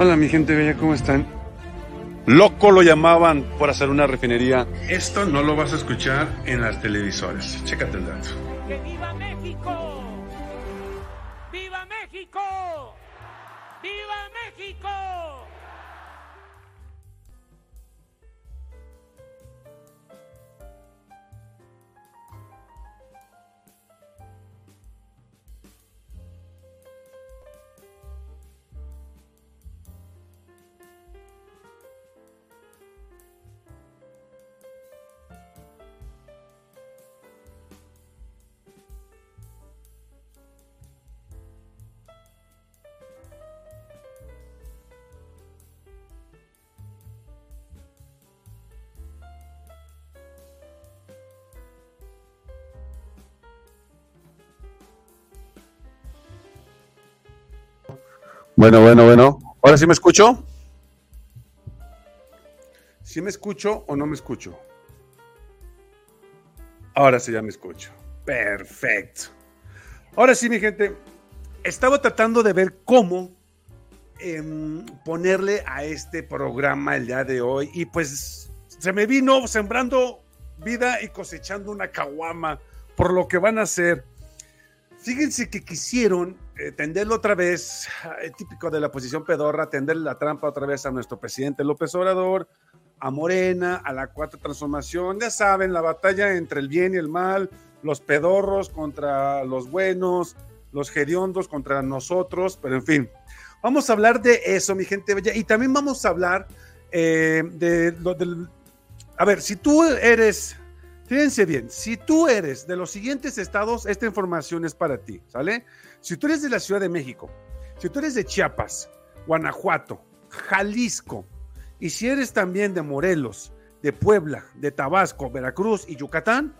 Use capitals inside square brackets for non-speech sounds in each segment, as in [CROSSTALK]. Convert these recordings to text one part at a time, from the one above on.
Hola mi gente bella, ¿cómo están? Loco lo llamaban por hacer una refinería. Esto no lo vas a escuchar en las televisoras. Chécate el dato. ¡Que viva México! ¡Viva México! ¡Viva México! Bueno, bueno, bueno. ¿Ahora sí me escucho? ¿Sí me escucho o no me escucho? Ahora sí ya me escucho. Perfecto. Ahora sí, mi gente. Estaba tratando de ver cómo em, ponerle a este programa el día de hoy y pues se me vino sembrando vida y cosechando una caguama por lo que van a hacer. Fíjense que quisieron tenderlo otra vez, eh, típico de la posición pedorra, tenderle la trampa otra vez a nuestro presidente López Obrador, a Morena, a la cuarta transformación. Ya saben, la batalla entre el bien y el mal, los pedorros contra los buenos, los hediondos contra nosotros, pero en fin. Vamos a hablar de eso, mi gente bella, y también vamos a hablar eh, de lo del... A ver, si tú eres Fíjense bien, si tú eres de los siguientes estados, esta información es para ti, ¿sale? Si tú eres de la Ciudad de México, si tú eres de Chiapas, Guanajuato, Jalisco, y si eres también de Morelos, de Puebla, de Tabasco, Veracruz y Yucatán,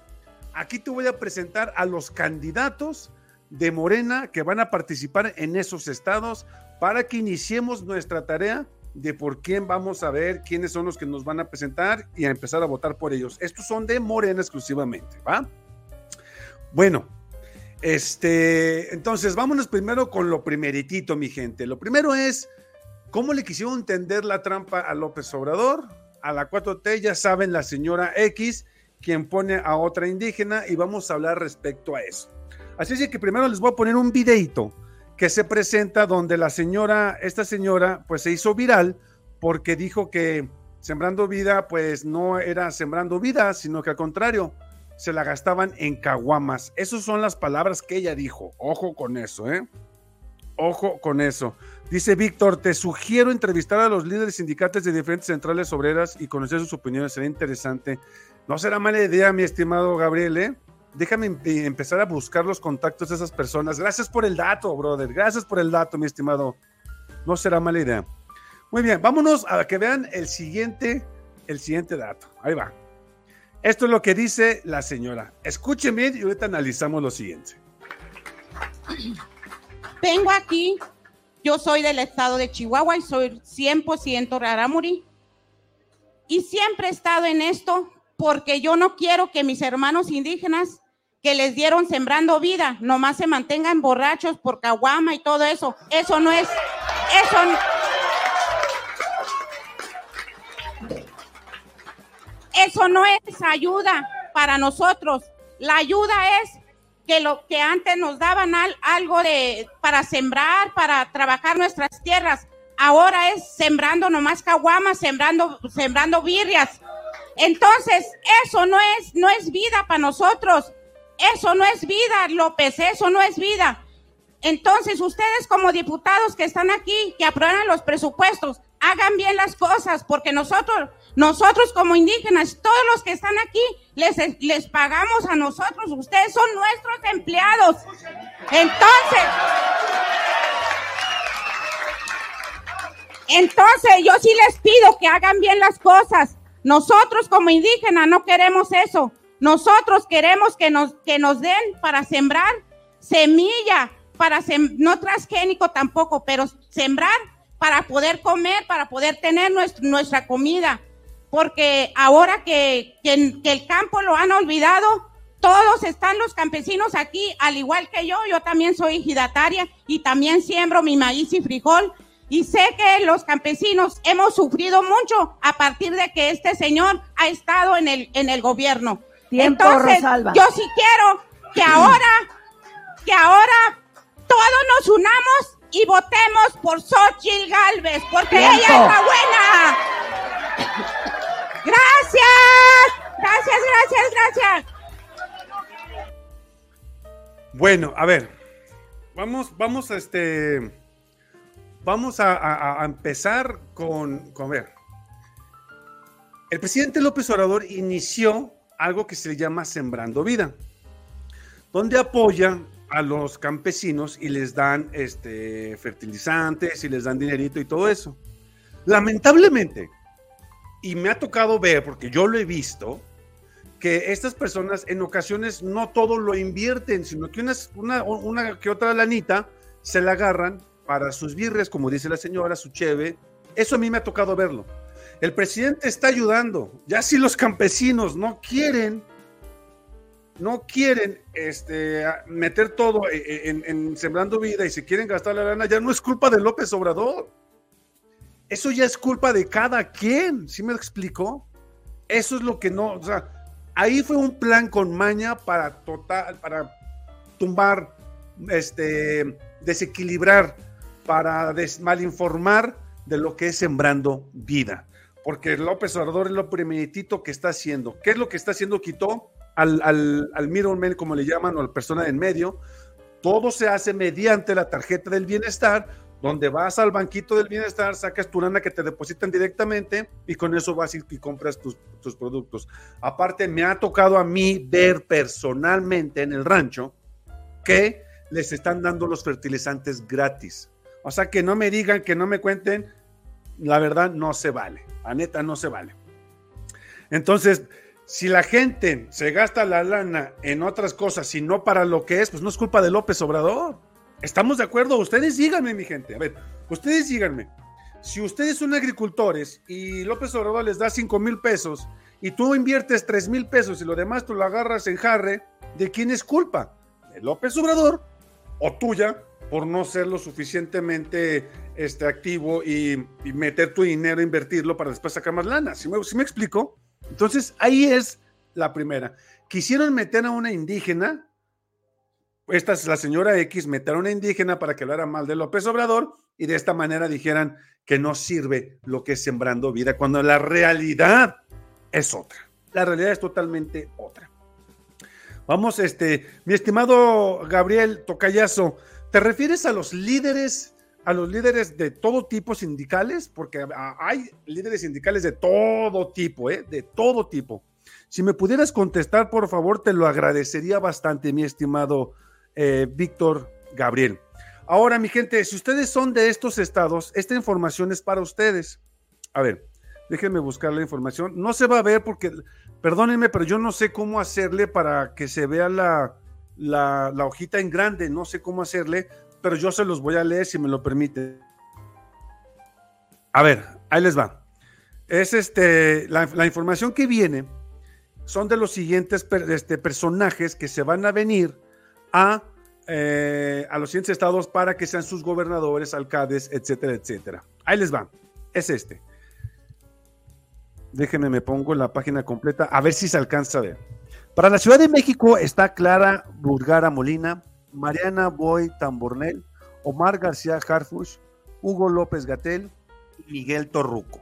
aquí te voy a presentar a los candidatos de Morena que van a participar en esos estados para que iniciemos nuestra tarea de por quién vamos a ver, quiénes son los que nos van a presentar y a empezar a votar por ellos. Estos son de Morena exclusivamente, ¿va? Bueno, este, entonces vámonos primero con lo primeritito, mi gente. Lo primero es, ¿cómo le quisieron entender la trampa a López Obrador? A la 4T, ya saben, la señora X, quien pone a otra indígena y vamos a hablar respecto a eso. Así es que primero les voy a poner un videito que se presenta donde la señora, esta señora, pues se hizo viral porque dijo que Sembrando Vida, pues no era Sembrando Vida, sino que al contrario, se la gastaban en caguamas. Esas son las palabras que ella dijo. Ojo con eso, ¿eh? Ojo con eso. Dice Víctor, te sugiero entrevistar a los líderes sindicales de diferentes centrales obreras y conocer sus opiniones. Sería interesante. No será mala idea, mi estimado Gabriel, ¿eh? déjame em, eh, empezar a buscar los contactos de esas personas. Gracias por el dato, brother. Gracias por el dato, mi estimado. No será mala idea. Muy bien, vámonos a que vean el siguiente, el siguiente dato. Ahí va. Esto es lo que dice la señora. Escuchen bien y ahorita analizamos lo siguiente. Vengo aquí, yo soy del estado de Chihuahua y soy 100% rarámuri. Y siempre he estado en esto porque yo no quiero que mis hermanos indígenas que les dieron sembrando vida, nomás se mantengan borrachos por caguama y todo eso. Eso no es, eso Eso no es ayuda para nosotros. La ayuda es que lo que antes nos daban algo de para sembrar, para trabajar nuestras tierras, ahora es sembrando nomás caguamas, sembrando sembrando birrias. Entonces, eso no es, no es vida para nosotros. Eso no es vida, López, eso no es vida. Entonces, ustedes como diputados que están aquí, que aprueban los presupuestos, hagan bien las cosas, porque nosotros, nosotros como indígenas, todos los que están aquí, les, les pagamos a nosotros, ustedes son nuestros empleados. Entonces, entonces yo sí les pido que hagan bien las cosas. Nosotros como indígenas no queremos eso. Nosotros queremos que nos, que nos den para sembrar semilla, para no transgénico tampoco, pero sembrar para poder comer, para poder tener nuestra comida. Porque ahora que, que, que el campo lo han olvidado, todos están los campesinos aquí, al igual que yo, yo también soy ejidataria y también siembro mi maíz y frijol Y sé que los campesinos hemos sufrido mucho a partir de que este señor ha estado en el, en el gobierno. Tiempo, Entonces, Rosalba. yo sí quiero que ahora, que ahora todos nos unamos y votemos por Xochitl Galvez, porque Tiempo. ella es la buena. Gracias, gracias, gracias, gracias. Bueno, a ver, vamos, vamos este, vamos a empezar con, con, a ver, el presidente López Obrador inició algo que se llama Sembrando Vida, donde apoya a los campesinos y les dan este, fertilizantes y les dan dinerito y todo eso. Lamentablemente, y me ha tocado ver, porque yo lo he visto, que estas personas en ocasiones no todo lo invierten, sino que una, una que otra lanita se la agarran para sus birres, como dice la señora, su cheve. Eso a mí me ha tocado verlo. El presidente está ayudando. Ya si los campesinos no quieren, no quieren este, meter todo e- en, en sembrando vida y se quieren gastar la lana, ya no es culpa de López Obrador. Eso ya es culpa de cada quien. ¿Sí me lo explico? Eso es lo que no, ahí fue un plan con maña para total, para tumbar, este, desequilibrar, para des- malinformar de lo que es sembrando vida. Porque López Obrador es lo primeritito que está haciendo. ¿Qué es lo que está haciendo? Quitó al, al, al como le llaman, o a la persona en medio. Todo se hace mediante la tarjeta del bienestar, donde vas al banquito del bienestar, sacas tu lana que te depositan directamente y con eso vas y, compras tus, tus productos. Aparte, me ha tocado a mí ver personalmente en el rancho que les están dando los fertilizantes gratis. O sea, que no me digan, que no me cuenten, la verdad no se vale. La neta no se vale. Entonces, si la gente se gasta la lana en otras cosas y no para lo que es, pues no es culpa de López Obrador. ¿Estamos de acuerdo? Ustedes díganme, mi gente. A ver, ustedes díganme. Si ustedes son agricultores y López Obrador les da 5 mil pesos y tú inviertes 3 mil pesos y lo demás tú lo agarras en jarre, ¿de quién es culpa? ¿De López Obrador o tuya por no ser lo suficientemente este, activo y, meter tu dinero, invertirlo para después sacar más lana? ¿Sí me, sí me explico? Entonces ahí es la primera. Quisieron meter a una indígena esta es la señora X, meter a una indígena para que hablara mal de López Obrador y de esta manera dijeran que no sirve lo que es sembrando vida, cuando la realidad es otra. La realidad es totalmente otra. Vamos, este, mi estimado Gabriel Tocayazo, ¿te refieres a los líderes, a los líderes de todo tipo sindicales? Porque hay líderes sindicales de todo tipo, ¿eh? De todo tipo. Si me pudieras contestar, por favor, te lo agradecería bastante, mi estimado eh, Víctor Gabriel. Ahora, mi gente, si ustedes son de estos estados, esta información es para ustedes. A ver, déjenme buscar la información. No se va a ver porque, perdónenme, pero yo no sé cómo hacerle para que se vea la, hojita en grande. No sé cómo hacerle, pero yo se los voy a leer si me lo permite. A ver, ahí les va. Es este, la, información que viene son de los siguientes este, personajes que se van a venir a, eh, a los siguientes estados para que sean sus gobernadores, alcaldes, etcétera, etcétera. Ahí les va. Es este. Déjenme, me pongo la página completa a ver si se alcanza a ver. Para la Ciudad de México está Clara Burgara Molina, Mariana Boy Tambornel, Omar García Harfush, Hugo López Gatel y Miguel Torruco.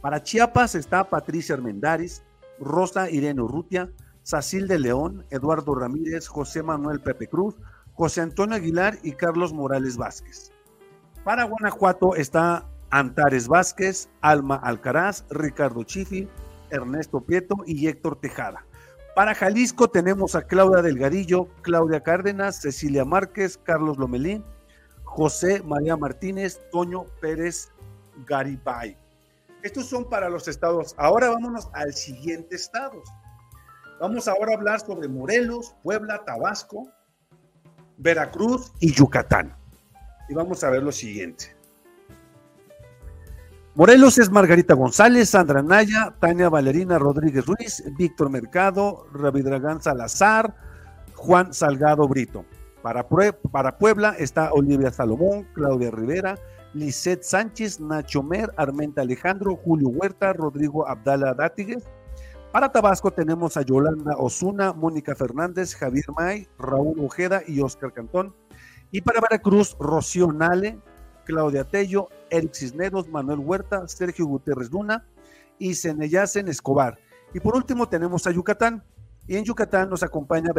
Para Chiapas está Patricia Armendáriz, Rosa Irene Urrutia, Sacil de León, Eduardo Ramírez, José Manuel Pepe Cruz, José Antonio Aguilar y Carlos Morales Vázquez. Para Guanajuato está Antares Vázquez, Alma Alcaraz, Ricardo Chifi, Ernesto Prieto y Héctor Tejada. Para Jalisco tenemos a Claudia Delgadillo, Claudia Cárdenas, Cecilia Márquez, Carlos Lomelín, José María Martínez, Toño Pérez Garibay. Estos son para los estados. Ahora vámonos al siguiente estado. Vamos ahora a hablar sobre Morelos, Puebla, Tabasco, Veracruz y Yucatán. Y vamos a ver lo siguiente. Morelos es Margarita González, Sandra Naya, Tania Valerina Rodríguez Ruiz, Víctor Mercado, Ravidragán Salazar, Juan Salgado Brito. Para, Pue- para Puebla está Olivia Salomón, Claudia Rivera, Lisette Sánchez, Nacho Mer, Armenta Alejandro, Julio Huerta, Rodrigo Abdala Dátiguez. Para Tabasco tenemos a Yolanda Osuna, Mónica Fernández, Javier May, Raúl Ojeda y Oscar Cantón. Y para Veracruz, Rocío Nale, Claudia Tello, Eric Cisneros, Manuel Huerta, Sergio Gutiérrez Luna y Ceneyacen Escobar. Y por último tenemos a Yucatán. Y en Yucatán nos acompaña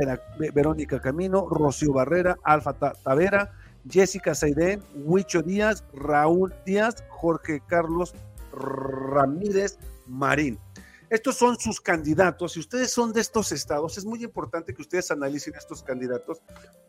Verónica Camino, Rocío Barrera, Alfa Tavera, Jessica Seidén, Huicho Díaz, Raúl Díaz, Jorge Carlos Ramírez Marín. Estos son sus candidatos. Si ustedes son de estos estados, es muy importante que ustedes analicen estos candidatos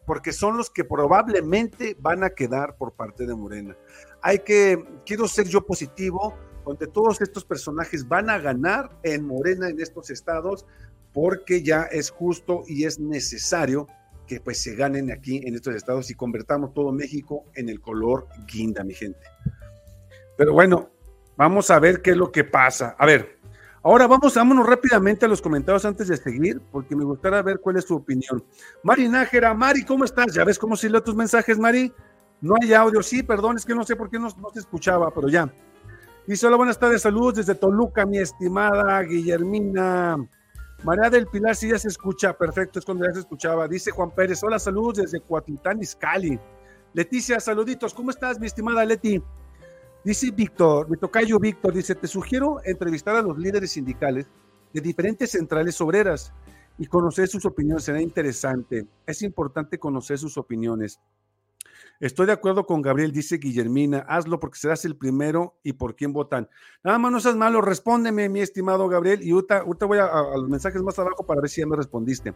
porque son los que probablemente van a quedar por parte de Morena. Hay que, quiero ser yo positivo, donde todos estos personajes van a ganar en Morena en estos estados porque ya es justo y es necesario que pues se ganen aquí en estos estados y convertamos todo México en el color guinda, mi gente. Pero bueno, vamos a ver qué es lo que pasa. A ver, ahora vamos, vámonos rápidamente a los comentarios antes de seguir, porque me gustaría ver cuál es su opinión. Mari Nájera, Mari, ¿cómo estás? ¿Ya ves cómo se tus mensajes, Mari? No hay audio, sí, perdón, es que no sé por qué no, no se escuchaba, pero ya. Dice, hola, buenas tardes, saludos desde Toluca, mi estimada Guillermina. María del Pilar, sí ya se escucha, perfecto, es cuando ya se escuchaba. Dice Juan Pérez, hola, saludos desde Cuatitán, Iscali. Leticia, saluditos, ¿cómo estás, mi estimada Leti? Dice Víctor, mi tocayo Víctor, dice, te sugiero entrevistar a los líderes sindicales de diferentes centrales obreras y conocer sus opiniones, será interesante. Es importante conocer sus opiniones. Estoy de acuerdo con Gabriel, dice Guillermina, hazlo porque serás el primero y por quién votan. Nada más no seas malo, respóndeme, mi estimado Gabriel, y ahorita, voy a, los mensajes más abajo para ver si ya me respondiste.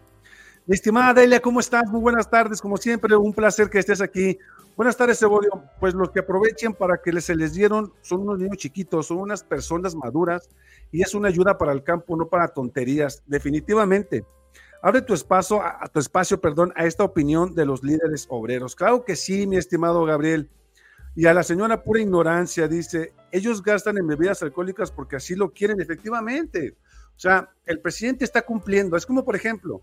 Mi estimada Delia, ¿cómo estás? Muy buenas tardes, como siempre, un placer que estés aquí. Buenas tardes, Evodio. Pues los que aprovechen para que se les dieron son unos niños chiquitos, son unas personas maduras y es una ayuda para el campo, no para tonterías, definitivamente. Abre tu espacio, a, tu espacio, perdón, a esta opinión de los líderes obreros. Claro que sí, mi estimado Gabriel. Y a la señora pura ignorancia dice, ellos gastan en bebidas alcohólicas porque así lo quieren efectivamente. O sea, el presidente está cumpliendo. Es como, por ejemplo,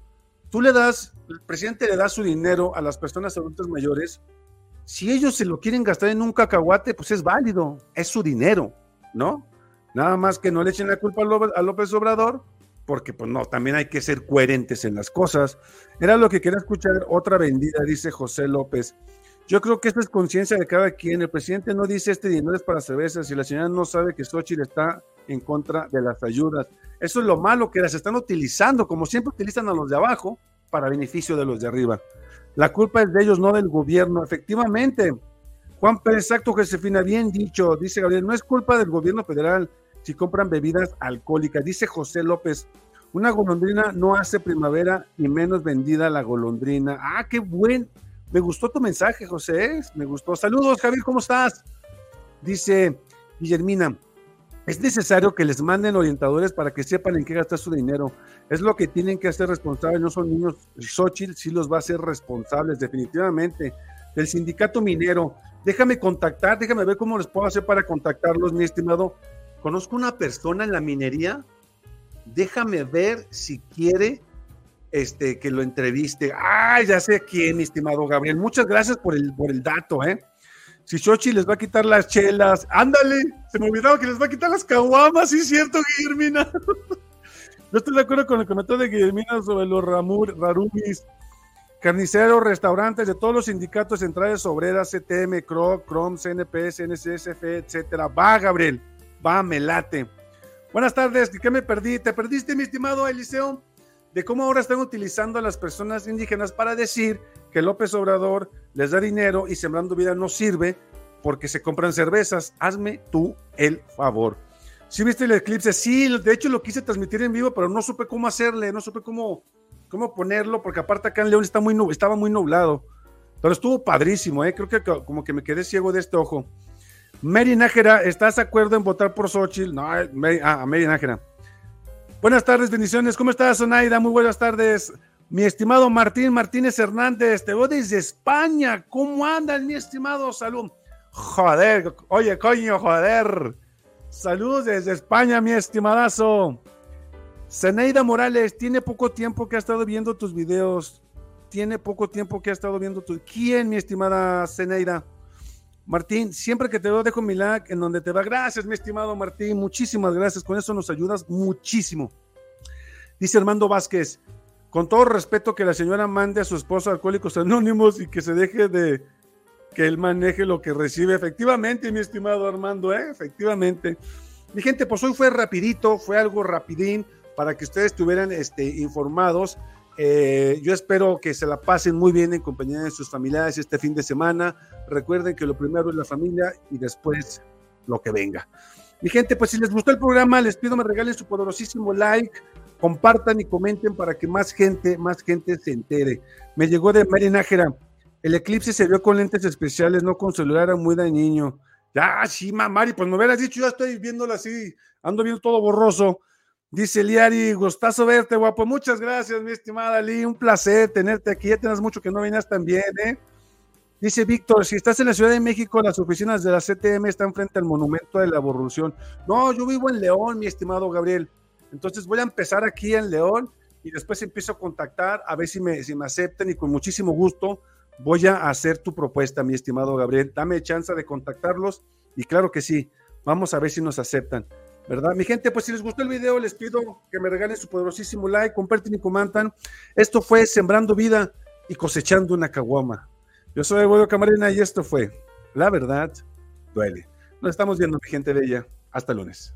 tú le das, el presidente le da su dinero a las personas adultas mayores. Si ellos se lo quieren gastar en un cacahuate, pues es válido, es su dinero, ¿no? Nada más que no le echen la culpa a López Obrador porque pues no, también hay que ser coherentes en las cosas. Era lo que quería escuchar otra vendida, dice José López. Yo creo que esto es conciencia de cada quien. El presidente no dice este dinero es para cervezas y la señora no sabe que Xochitl está en contra de las ayudas. Eso es lo malo que las están utilizando, como siempre utilizan a los de abajo para beneficio de los de arriba. La culpa es de ellos, no del gobierno. Efectivamente, Juan Pérez, exacto, Josefina, bien dicho, dice Gabriel, no es culpa del gobierno federal, si compran bebidas alcohólicas. Dice José López, una golondrina no hace primavera y menos vendida la golondrina. Ah, qué buen. Me gustó tu mensaje, José. Me gustó. Saludos, Javier, ¿cómo estás? Dice Guillermina, es necesario que les manden orientadores para que sepan en qué gastar su dinero. Es lo que tienen que hacer responsables, no son niños. Xochitl sí los va a hacer responsables, definitivamente. Del sindicato minero, déjame contactar, déjame ver cómo les puedo hacer para contactarlos, mi estimado conozco una persona en la minería, déjame ver si quiere este, que lo entreviste. Ah, ya sé quién, mi estimado Gabriel. Muchas gracias por el, por el dato, ¿eh? Si Xochi les va a quitar las chelas, ándale, se me olvidaba que les va a quitar las caguamas, sí cierto, Guillermina. [LAUGHS] Yo estoy de acuerdo con el comentario de Guillermina sobre los ramur, rarumis, carniceros, restaurantes de todos los sindicatos centrales obreras, CTM, CRO, CROM, CNP, CNCSF, etcétera. Va, Gabriel Va, me late. Buenas tardes, ¿qué me perdí? ¿Te perdiste, mi estimado Eliseo? De cómo ahora están utilizando a las personas indígenas para decir que López Obrador les da dinero y Sembrando Vida no sirve porque se compran cervezas. Hazme tú el favor. ¿Sí viste el eclipse? Sí, de hecho lo quise transmitir en vivo, pero no supe cómo hacerle, no supe cómo, cómo ponerlo, porque aparte acá en León está muy, estaba muy nublado. Pero estuvo padrísimo, ¿eh? creo que como que me quedé ciego de este ojo. Mary Nájera, ¿estás de acuerdo en votar por Xochitl? No, Mary, ah, Mary Nájera. Buenas tardes, bendiciones. ¿Cómo estás, Zonaida? Muy buenas tardes. Mi estimado Martín Martínez Hernández, te veo desde España. ¿Cómo andas, mi estimado? Salud. Joder, oye, coño, joder. Saludos desde España, mi estimadazo. Zeneida Morales, tiene poco tiempo que ha estado viendo tus videos. Tiene poco tiempo que ha estado viendo tu. ¿Quién, mi estimada Zeneida? Martín, siempre que te veo dejo mi like en donde te va. Gracias, mi estimado Martín. Muchísimas gracias. Con eso nos ayudas muchísimo. Dice Armando Vázquez, con todo respeto que la señora mande a su esposo a Alcohólicos Anónimos y que se deje de que él maneje lo que recibe. Efectivamente, mi estimado Armando, ¿eh? efectivamente. Mi gente, pues hoy fue rapidito, fue algo rapidín para que ustedes estuvieran este, informados. Eh, yo espero que se la pasen muy bien en compañía de sus familiares este fin de semana. Recuerden que lo primero es la familia y después lo que venga. Mi gente, pues si les gustó el programa, les pido me regalen su poderosísimo like, compartan y comenten para que más gente, más gente se entere. Me llegó de Mari Nájera. El eclipse se vio con lentes especiales, no con celular, era muy dañino. Ya, sí, Mari, pues me hubieras dicho, ya estoy viéndolo así, ando viendo todo borroso. Dice Liari, gustazo verte, guapo. Muchas gracias, mi estimada Lee. Un placer tenerte aquí. Ya tienes mucho que no venías tan bien, ¿eh? Dice Víctor, si estás en la Ciudad de México, las oficinas de la CTM están frente al Monumento de la Evolución. No, yo vivo en León, mi estimado Gabriel. Entonces voy a empezar aquí en León y después empiezo a contactar a ver si me, si me aceptan y con muchísimo gusto voy a hacer tu propuesta, mi estimado Gabriel. Dame chance de contactarlos y claro que sí, vamos a ver si nos aceptan. ¿Verdad? Mi gente, pues si les gustó el video, les pido que me regalen su poderosísimo like, comparten y comentan. Esto fue Sembrando Vida y Cosechando una Caguama. Yo soy Eduardo Camarena y esto fue La Verdad Duele. Nos estamos viendo, mi gente bella. Hasta lunes.